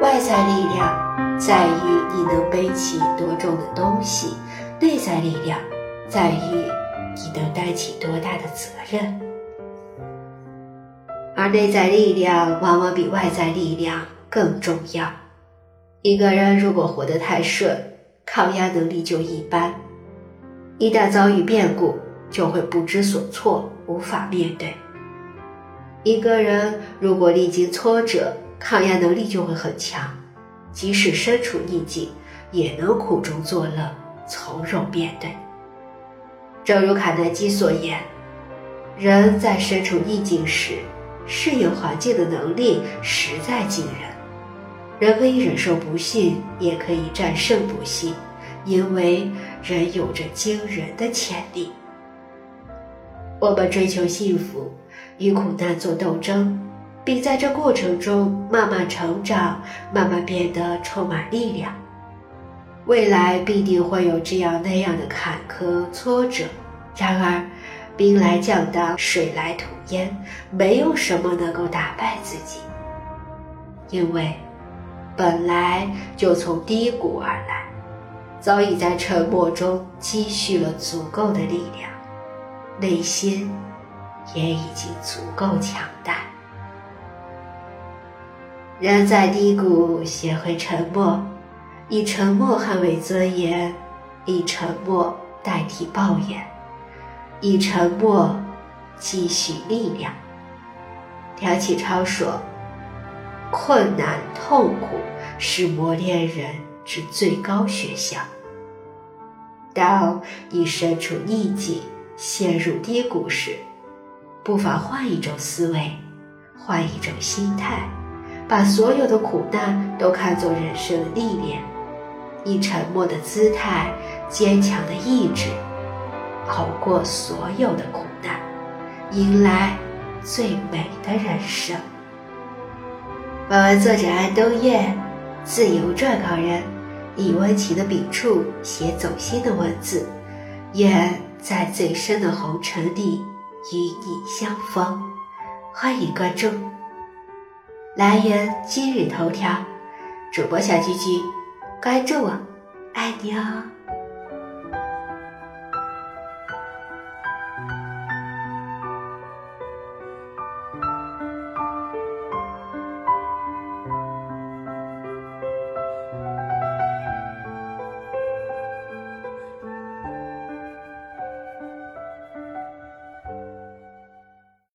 外在力量在于你能背起多重的东西内在力量在于你能担起多大的责任。而内在力量往往比外在力量更重要。一个人如果活得太顺抗压能力就一般，一旦遭遇变故，就会不知所措，无法面对。一个人如果历经挫折，抗压能力就会很强，即使身处逆境，也能苦中作乐，从容面对。正如卡耐基所言：“人在身处逆境时，适应环境的能力实在惊人。人可以忍受不幸，也可以战胜不幸，因为人有着惊人的潜力。”我们追求幸福，与苦难做斗争。并在这过程中慢慢成长，慢慢变得充满力量。未来必定会有这样那样的坎坷挫折，然而兵来将挡，水来土掩，没有什么能够打败自己，因为本来就从低谷而来，早已在沉默中积蓄了足够的力量，内心也已经足够强大。人在低谷，学会沉默，以沉默捍卫尊严，以沉默代替抱怨，以沉默积蓄力量。梁启超说：“困难痛苦是磨练人之最高学校。当你身处逆境、陷入低谷时，不妨换一种思维，换一种心态。”把所有的苦难都看作人生的历练，以沉默的姿态、坚强的意志，熬过所有的苦难，迎来最美的人生。本文作者安东燕，自由撰稿人，以温情的笔触写走心的文字，愿在最深的红尘里与你相逢。欢迎关注。来源：今日头条，主播小菊菊，关注我，爱你哦。